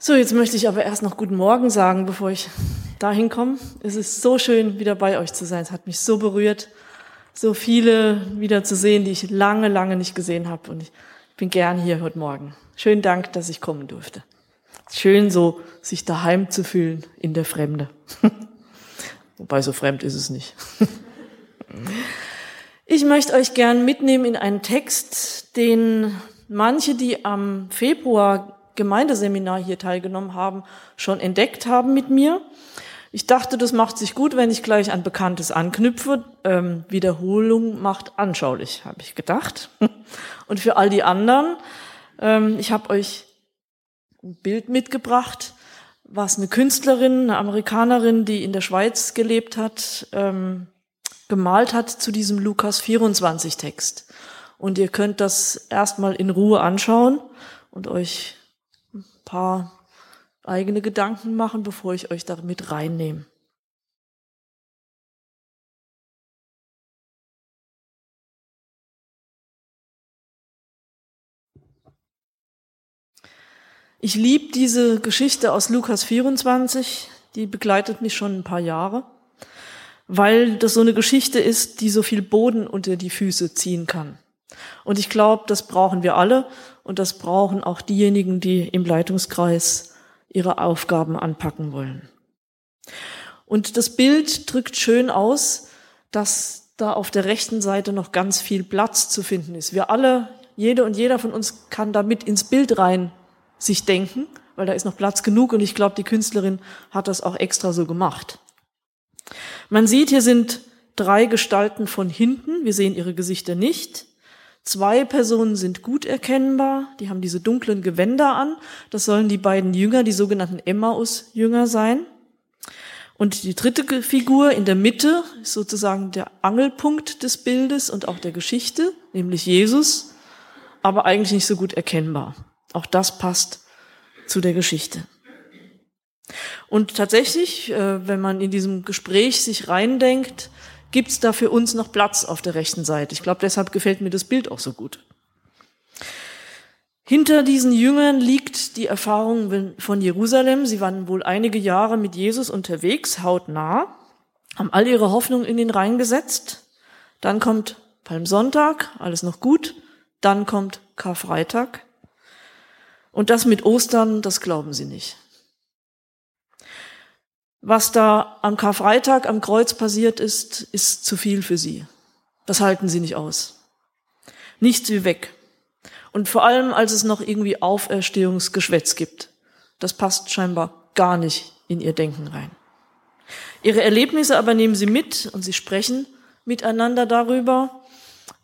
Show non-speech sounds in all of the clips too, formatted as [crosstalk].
So, jetzt möchte ich aber erst noch guten Morgen sagen, bevor ich dahin komme. Es ist so schön, wieder bei euch zu sein. Es hat mich so berührt, so viele wieder zu sehen, die ich lange, lange nicht gesehen habe. Und ich bin gern hier heute Morgen. Schönen Dank, dass ich kommen durfte. Schön so, sich daheim zu fühlen in der Fremde. [laughs] Wobei so fremd ist es nicht. [laughs] Ich möchte euch gern mitnehmen in einen Text, den manche, die am Februar Gemeindeseminar hier teilgenommen haben, schon entdeckt haben mit mir. Ich dachte, das macht sich gut, wenn ich gleich an Bekanntes anknüpfe. Ähm, Wiederholung macht anschaulich, habe ich gedacht. [laughs] Und für all die anderen, ähm, ich habe euch ein Bild mitgebracht, was eine Künstlerin, eine Amerikanerin, die in der Schweiz gelebt hat, ähm, gemalt hat zu diesem Lukas 24 Text. Und ihr könnt das erstmal in Ruhe anschauen und euch paar eigene Gedanken machen, bevor ich euch damit reinnehme. Ich liebe diese Geschichte aus Lukas 24, die begleitet mich schon ein paar Jahre, weil das so eine Geschichte ist, die so viel Boden unter die Füße ziehen kann. Und ich glaube, das brauchen wir alle und das brauchen auch diejenigen, die im Leitungskreis ihre Aufgaben anpacken wollen. Und das Bild drückt schön aus, dass da auf der rechten Seite noch ganz viel Platz zu finden ist. Wir alle, jede und jeder von uns kann da mit ins Bild rein sich denken, weil da ist noch Platz genug und ich glaube, die Künstlerin hat das auch extra so gemacht. Man sieht, hier sind drei Gestalten von hinten, wir sehen ihre Gesichter nicht. Zwei Personen sind gut erkennbar, die haben diese dunklen Gewänder an, das sollen die beiden Jünger, die sogenannten Emmaus-Jünger sein. Und die dritte Figur in der Mitte ist sozusagen der Angelpunkt des Bildes und auch der Geschichte, nämlich Jesus, aber eigentlich nicht so gut erkennbar. Auch das passt zu der Geschichte. Und tatsächlich, äh, wenn man in diesem Gespräch sich reindenkt, gibt es da für uns noch Platz auf der rechten Seite. Ich glaube, deshalb gefällt mir das Bild auch so gut. Hinter diesen Jüngern liegt die Erfahrung von Jerusalem. Sie waren wohl einige Jahre mit Jesus unterwegs, hautnah, haben all ihre Hoffnung in den Rhein gesetzt. Dann kommt Palmsonntag, alles noch gut. Dann kommt Karfreitag. Und das mit Ostern, das glauben sie nicht. Was da am Karfreitag am Kreuz passiert ist, ist zu viel für sie. Das halten sie nicht aus. Nichts wie weg. Und vor allem, als es noch irgendwie Auferstehungsgeschwätz gibt. Das passt scheinbar gar nicht in ihr Denken rein. Ihre Erlebnisse aber nehmen sie mit und sie sprechen miteinander darüber,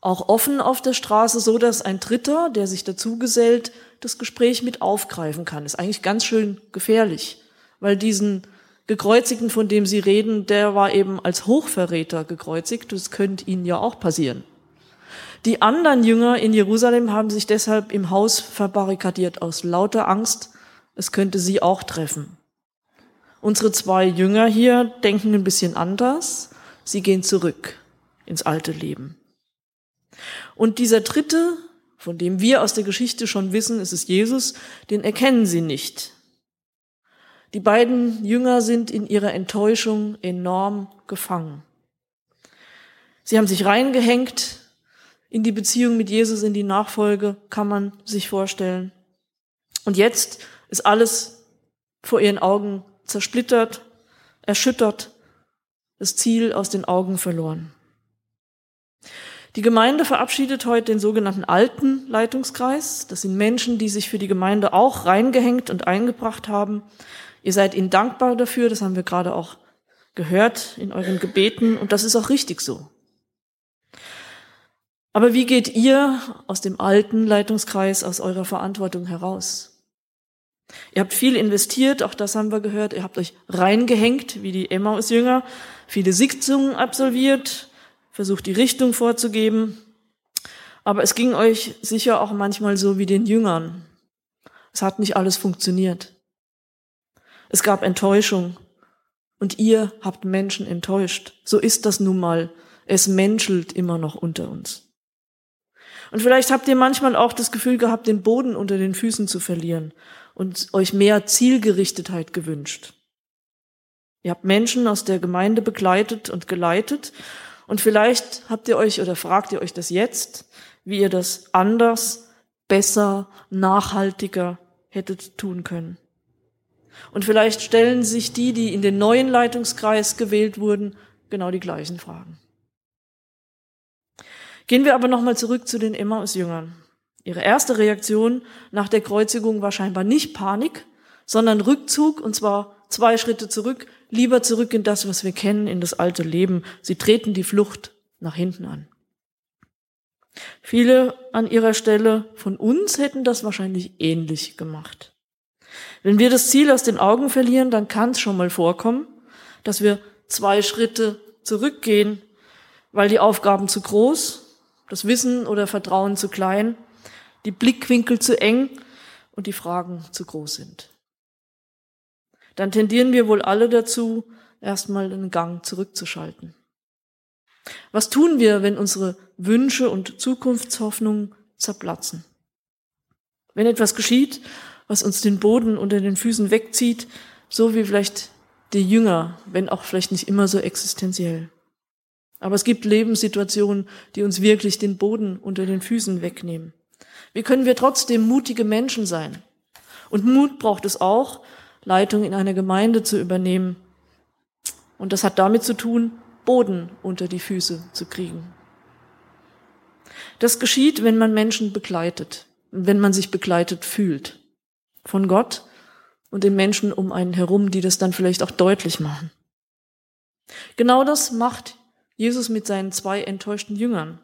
auch offen auf der Straße, so dass ein Dritter, der sich dazu gesellt, das Gespräch mit aufgreifen kann. Ist eigentlich ganz schön gefährlich, weil diesen Gekreuzigten, von dem Sie reden, der war eben als Hochverräter gekreuzigt. Das könnte Ihnen ja auch passieren. Die anderen Jünger in Jerusalem haben sich deshalb im Haus verbarrikadiert aus lauter Angst, es könnte sie auch treffen. Unsere zwei Jünger hier denken ein bisschen anders. Sie gehen zurück ins alte Leben. Und dieser dritte, von dem wir aus der Geschichte schon wissen, es ist Jesus, den erkennen sie nicht. Die beiden Jünger sind in ihrer Enttäuschung enorm gefangen. Sie haben sich reingehängt in die Beziehung mit Jesus, in die Nachfolge, kann man sich vorstellen. Und jetzt ist alles vor ihren Augen zersplittert, erschüttert, das Ziel aus den Augen verloren. Die Gemeinde verabschiedet heute den sogenannten alten Leitungskreis. Das sind Menschen, die sich für die Gemeinde auch reingehängt und eingebracht haben. Ihr seid ihnen dankbar dafür, das haben wir gerade auch gehört in euren Gebeten und das ist auch richtig so. Aber wie geht ihr aus dem alten Leitungskreis, aus eurer Verantwortung heraus? Ihr habt viel investiert, auch das haben wir gehört. Ihr habt euch reingehängt, wie die Emmaus-Jünger, viele Sitzungen absolviert, versucht die Richtung vorzugeben. Aber es ging euch sicher auch manchmal so wie den Jüngern. Es hat nicht alles funktioniert. Es gab Enttäuschung. Und ihr habt Menschen enttäuscht. So ist das nun mal. Es menschelt immer noch unter uns. Und vielleicht habt ihr manchmal auch das Gefühl gehabt, den Boden unter den Füßen zu verlieren und euch mehr Zielgerichtetheit gewünscht. Ihr habt Menschen aus der Gemeinde begleitet und geleitet und vielleicht habt ihr euch oder fragt ihr euch das jetzt, wie ihr das anders, besser, nachhaltiger hättet tun können. Und vielleicht stellen sich die, die in den neuen Leitungskreis gewählt wurden, genau die gleichen Fragen. Gehen wir aber nochmal zurück zu den Emmaus-Jüngern. Ihre erste Reaktion nach der Kreuzigung war scheinbar nicht Panik, sondern Rückzug, und zwar zwei Schritte zurück, lieber zurück in das, was wir kennen, in das alte Leben. Sie treten die Flucht nach hinten an. Viele an ihrer Stelle von uns hätten das wahrscheinlich ähnlich gemacht. Wenn wir das Ziel aus den Augen verlieren, dann kann es schon mal vorkommen, dass wir zwei Schritte zurückgehen, weil die Aufgaben zu groß, das Wissen oder Vertrauen zu klein, die Blickwinkel zu eng und die Fragen zu groß sind dann tendieren wir wohl alle dazu, erstmal einen Gang zurückzuschalten. Was tun wir, wenn unsere Wünsche und Zukunftshoffnungen zerplatzen? Wenn etwas geschieht, was uns den Boden unter den Füßen wegzieht, so wie vielleicht die Jünger, wenn auch vielleicht nicht immer so existenziell. Aber es gibt Lebenssituationen, die uns wirklich den Boden unter den Füßen wegnehmen. Wie können wir trotzdem mutige Menschen sein? Und Mut braucht es auch, Leitung in einer Gemeinde zu übernehmen. Und das hat damit zu tun, Boden unter die Füße zu kriegen. Das geschieht, wenn man Menschen begleitet, wenn man sich begleitet fühlt. Von Gott und den Menschen um einen herum, die das dann vielleicht auch deutlich machen. Genau das macht Jesus mit seinen zwei enttäuschten Jüngern.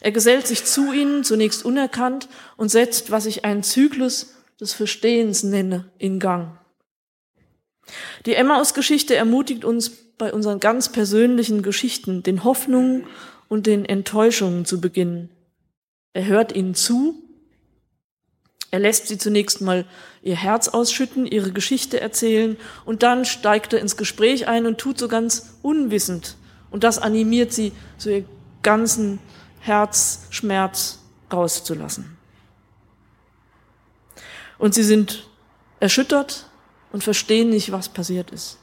Er gesellt sich zu ihnen, zunächst unerkannt, und setzt, was ich einen Zyklus des Verstehens nenne, in Gang. Die Emmaus-Geschichte ermutigt uns bei unseren ganz persönlichen Geschichten, den Hoffnungen und den Enttäuschungen zu beginnen. Er hört ihnen zu. Er lässt sie zunächst mal ihr Herz ausschütten, ihre Geschichte erzählen und dann steigt er ins Gespräch ein und tut so ganz unwissend. Und das animiert sie, so ihr ganzen Herzschmerz rauszulassen. Und sie sind erschüttert, und verstehen nicht, was passiert ist.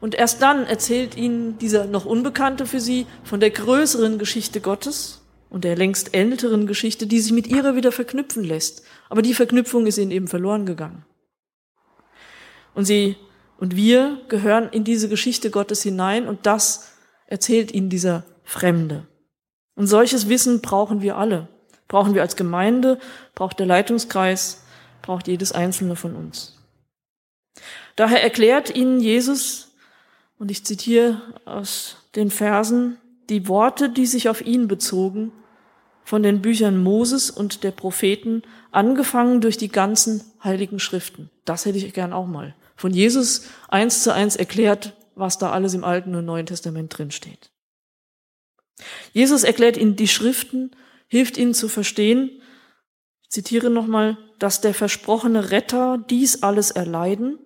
Und erst dann erzählt ihnen dieser noch Unbekannte für sie von der größeren Geschichte Gottes und der längst älteren Geschichte, die sich mit ihrer wieder verknüpfen lässt. Aber die Verknüpfung ist ihnen eben verloren gegangen. Und sie und wir gehören in diese Geschichte Gottes hinein und das erzählt ihnen dieser Fremde. Und solches Wissen brauchen wir alle. Brauchen wir als Gemeinde, braucht der Leitungskreis, braucht jedes einzelne von uns. Daher erklärt ihnen Jesus, und ich zitiere aus den Versen, die Worte, die sich auf ihn bezogen, von den Büchern Moses und der Propheten, angefangen durch die ganzen heiligen Schriften. Das hätte ich gern auch mal. Von Jesus eins zu eins erklärt, was da alles im Alten und Neuen Testament drin steht. Jesus erklärt ihnen die Schriften, hilft ihnen zu verstehen, ich zitiere nochmal, dass der versprochene Retter dies alles erleiden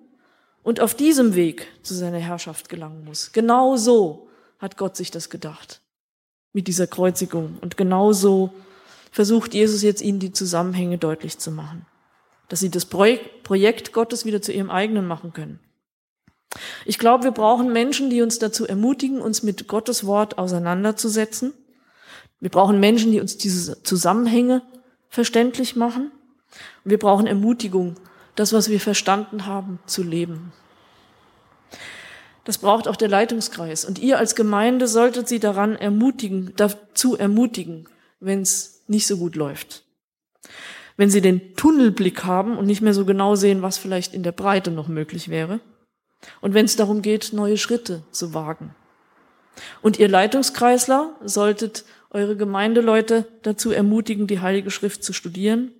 und auf diesem Weg zu seiner Herrschaft gelangen muss. Genau so hat Gott sich das gedacht mit dieser Kreuzigung. Und genau so versucht Jesus jetzt ihnen die Zusammenhänge deutlich zu machen, dass sie das Projekt Gottes wieder zu ihrem eigenen machen können. Ich glaube, wir brauchen Menschen, die uns dazu ermutigen, uns mit Gottes Wort auseinanderzusetzen. Wir brauchen Menschen, die uns diese Zusammenhänge verständlich machen. Und wir brauchen Ermutigung, das, was wir verstanden haben, zu leben. Das braucht auch der Leitungskreis. Und ihr als Gemeinde solltet sie daran ermutigen, dazu ermutigen, wenn es nicht so gut läuft. Wenn sie den Tunnelblick haben und nicht mehr so genau sehen, was vielleicht in der Breite noch möglich wäre. Und wenn es darum geht, neue Schritte zu wagen. Und ihr Leitungskreisler solltet eure Gemeindeleute dazu ermutigen, die Heilige Schrift zu studieren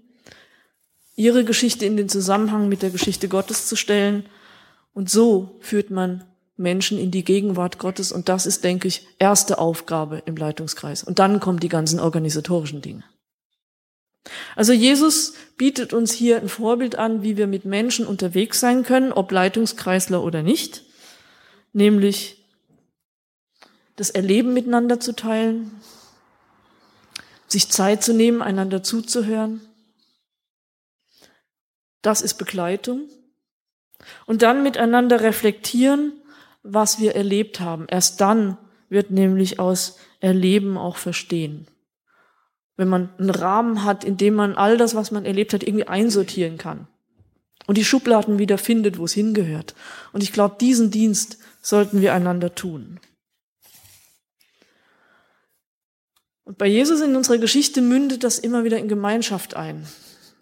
ihre Geschichte in den Zusammenhang mit der Geschichte Gottes zu stellen. Und so führt man Menschen in die Gegenwart Gottes. Und das ist, denke ich, erste Aufgabe im Leitungskreis. Und dann kommen die ganzen organisatorischen Dinge. Also Jesus bietet uns hier ein Vorbild an, wie wir mit Menschen unterwegs sein können, ob Leitungskreisler oder nicht, nämlich das Erleben miteinander zu teilen, sich Zeit zu nehmen, einander zuzuhören, Das ist Begleitung. Und dann miteinander reflektieren, was wir erlebt haben. Erst dann wird nämlich aus Erleben auch verstehen. Wenn man einen Rahmen hat, in dem man all das, was man erlebt hat, irgendwie einsortieren kann und die Schubladen wieder findet, wo es hingehört. Und ich glaube, diesen Dienst sollten wir einander tun. Und bei Jesus in unserer Geschichte mündet das immer wieder in Gemeinschaft ein.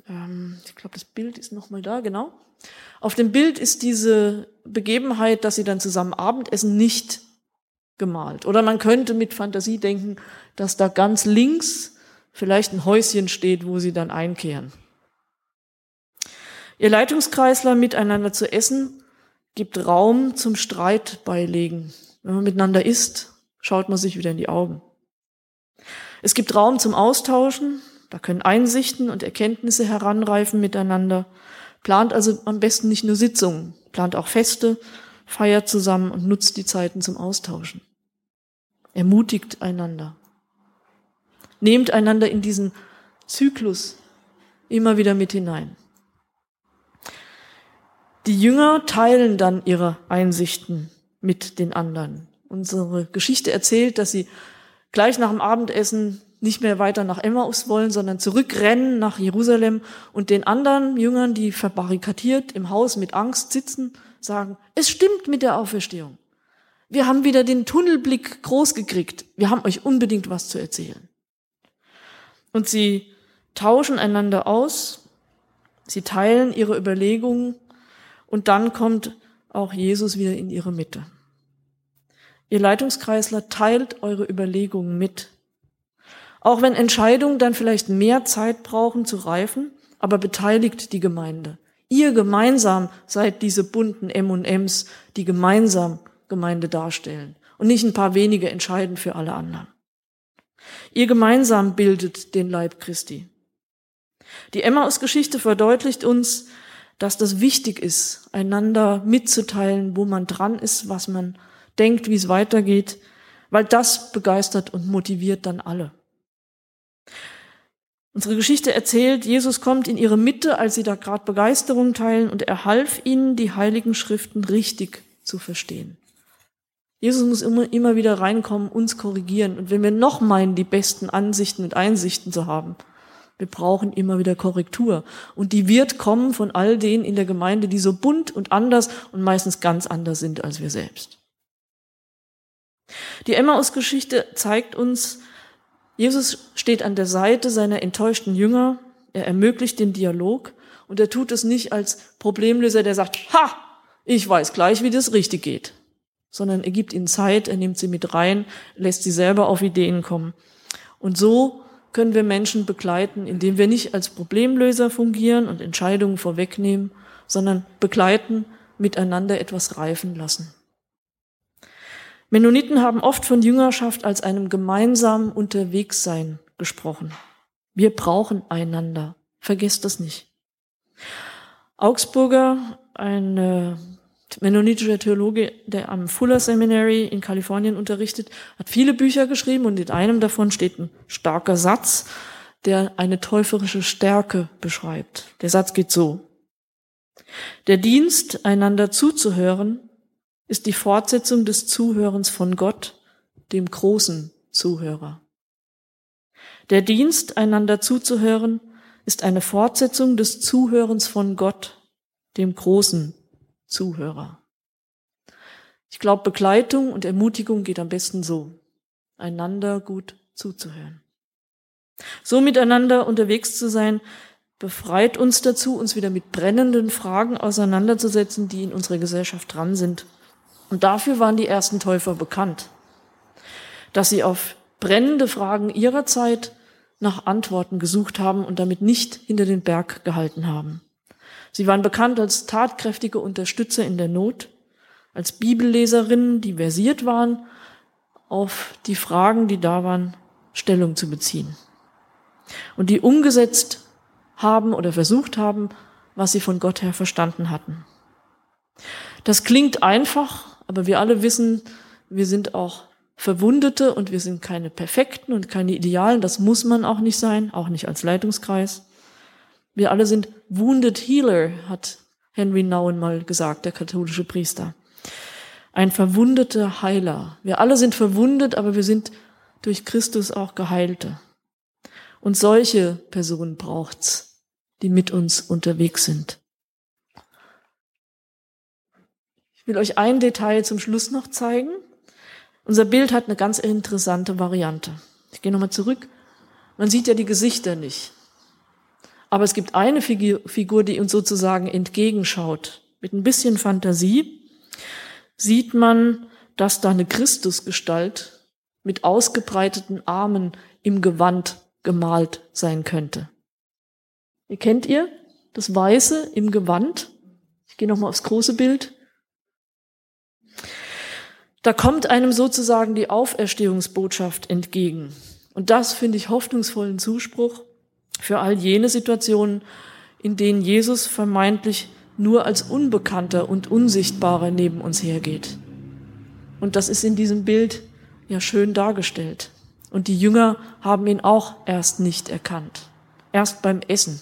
Ähm, ich glaube, das Bild ist nochmal da, genau. Auf dem Bild ist diese Begebenheit, dass sie dann zusammen Abendessen, nicht gemalt. Oder man könnte mit Fantasie denken, dass da ganz links vielleicht ein Häuschen steht, wo sie dann einkehren. Ihr Leitungskreisler miteinander zu essen gibt Raum zum Streit beilegen. Wenn man miteinander isst, schaut man sich wieder in die Augen. Es gibt Raum zum Austauschen, da können Einsichten und Erkenntnisse heranreifen miteinander. Plant also am besten nicht nur Sitzungen, plant auch Feste, feiert zusammen und nutzt die Zeiten zum Austauschen. Ermutigt einander. Nehmt einander in diesen Zyklus immer wieder mit hinein. Die Jünger teilen dann ihre Einsichten mit den anderen. Unsere Geschichte erzählt, dass sie gleich nach dem Abendessen nicht mehr weiter nach Emmaus wollen, sondern zurückrennen nach Jerusalem und den anderen Jüngern, die verbarrikadiert im Haus mit Angst sitzen, sagen, es stimmt mit der Auferstehung. Wir haben wieder den Tunnelblick groß gekriegt. Wir haben euch unbedingt was zu erzählen. Und sie tauschen einander aus, sie teilen ihre Überlegungen und dann kommt auch Jesus wieder in ihre Mitte. Ihr Leitungskreisler teilt eure Überlegungen mit. Auch wenn Entscheidungen dann vielleicht mehr Zeit brauchen zu reifen, aber beteiligt die Gemeinde. Ihr gemeinsam seid diese bunten M&Ms, die gemeinsam Gemeinde darstellen und nicht ein paar wenige entscheiden für alle anderen. Ihr gemeinsam bildet den Leib Christi. Die Emmaus-Geschichte verdeutlicht uns, dass das wichtig ist, einander mitzuteilen, wo man dran ist, was man denkt, wie es weitergeht, weil das begeistert und motiviert dann alle. Unsere Geschichte erzählt, Jesus kommt in ihre Mitte, als sie da gerade Begeisterung teilen, und er half ihnen, die heiligen Schriften richtig zu verstehen. Jesus muss immer, immer wieder reinkommen, uns korrigieren. Und wenn wir noch meinen, die besten Ansichten und Einsichten zu haben, wir brauchen immer wieder Korrektur. Und die wird kommen von all denen in der Gemeinde, die so bunt und anders und meistens ganz anders sind als wir selbst. Die Emmaus-Geschichte zeigt uns, Jesus steht an der Seite seiner enttäuschten Jünger, er ermöglicht den Dialog und er tut es nicht als Problemlöser, der sagt, ha, ich weiß gleich, wie das richtig geht, sondern er gibt ihnen Zeit, er nimmt sie mit rein, lässt sie selber auf Ideen kommen. Und so können wir Menschen begleiten, indem wir nicht als Problemlöser fungieren und Entscheidungen vorwegnehmen, sondern begleiten, miteinander etwas reifen lassen. Mennoniten haben oft von Jüngerschaft als einem gemeinsamen Unterwegssein gesprochen. Wir brauchen einander. Vergesst das nicht. Augsburger, ein mennonitischer Theologe, der am Fuller Seminary in Kalifornien unterrichtet, hat viele Bücher geschrieben und in einem davon steht ein starker Satz, der eine täuferische Stärke beschreibt. Der Satz geht so. Der Dienst, einander zuzuhören, ist die Fortsetzung des Zuhörens von Gott, dem großen Zuhörer. Der Dienst, einander zuzuhören, ist eine Fortsetzung des Zuhörens von Gott, dem großen Zuhörer. Ich glaube, Begleitung und Ermutigung geht am besten so, einander gut zuzuhören. So miteinander unterwegs zu sein, befreit uns dazu, uns wieder mit brennenden Fragen auseinanderzusetzen, die in unserer Gesellschaft dran sind. Und dafür waren die ersten Täufer bekannt, dass sie auf brennende Fragen ihrer Zeit nach Antworten gesucht haben und damit nicht hinter den Berg gehalten haben. Sie waren bekannt als tatkräftige Unterstützer in der Not, als Bibelleserinnen, die versiert waren, auf die Fragen, die da waren, Stellung zu beziehen. Und die umgesetzt haben oder versucht haben, was sie von Gott her verstanden hatten. Das klingt einfach, aber wir alle wissen, wir sind auch Verwundete und wir sind keine Perfekten und keine Idealen. Das muss man auch nicht sein, auch nicht als Leitungskreis. Wir alle sind wounded healer, hat Henry Nouwen mal gesagt, der katholische Priester. Ein verwundeter Heiler. Wir alle sind verwundet, aber wir sind durch Christus auch Geheilte. Und solche Personen braucht's, die mit uns unterwegs sind. Ich will euch ein Detail zum Schluss noch zeigen. Unser Bild hat eine ganz interessante Variante. Ich gehe nochmal zurück. Man sieht ja die Gesichter nicht. Aber es gibt eine Figur, die uns sozusagen entgegenschaut. Mit ein bisschen Fantasie sieht man, dass da eine Christusgestalt mit ausgebreiteten Armen im Gewand gemalt sein könnte. Ihr kennt ihr das Weiße im Gewand? Ich gehe nochmal aufs große Bild. Da kommt einem sozusagen die Auferstehungsbotschaft entgegen. Und das finde ich hoffnungsvollen Zuspruch für all jene Situationen, in denen Jesus vermeintlich nur als Unbekannter und Unsichtbarer neben uns hergeht. Und das ist in diesem Bild ja schön dargestellt. Und die Jünger haben ihn auch erst nicht erkannt. Erst beim Essen.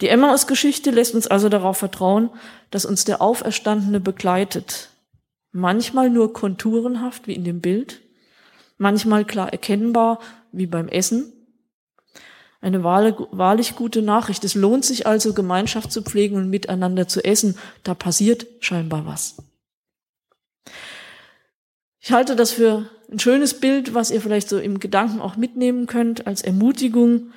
Die Emmaus-Geschichte lässt uns also darauf vertrauen, dass uns der Auferstandene begleitet. Manchmal nur konturenhaft, wie in dem Bild. Manchmal klar erkennbar, wie beim Essen. Eine wahrlich gute Nachricht. Es lohnt sich also, Gemeinschaft zu pflegen und miteinander zu essen. Da passiert scheinbar was. Ich halte das für ein schönes Bild, was ihr vielleicht so im Gedanken auch mitnehmen könnt, als Ermutigung,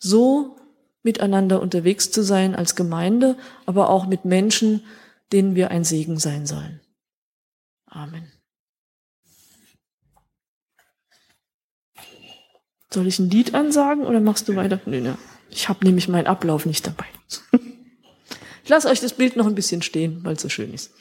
so miteinander unterwegs zu sein als Gemeinde, aber auch mit Menschen, denen wir ein Segen sein sollen. Amen. Soll ich ein Lied ansagen oder machst du weiter? Nö, ne. Ich habe nämlich meinen Ablauf nicht dabei. [laughs] Ich lasse euch das Bild noch ein bisschen stehen, weil es so schön ist.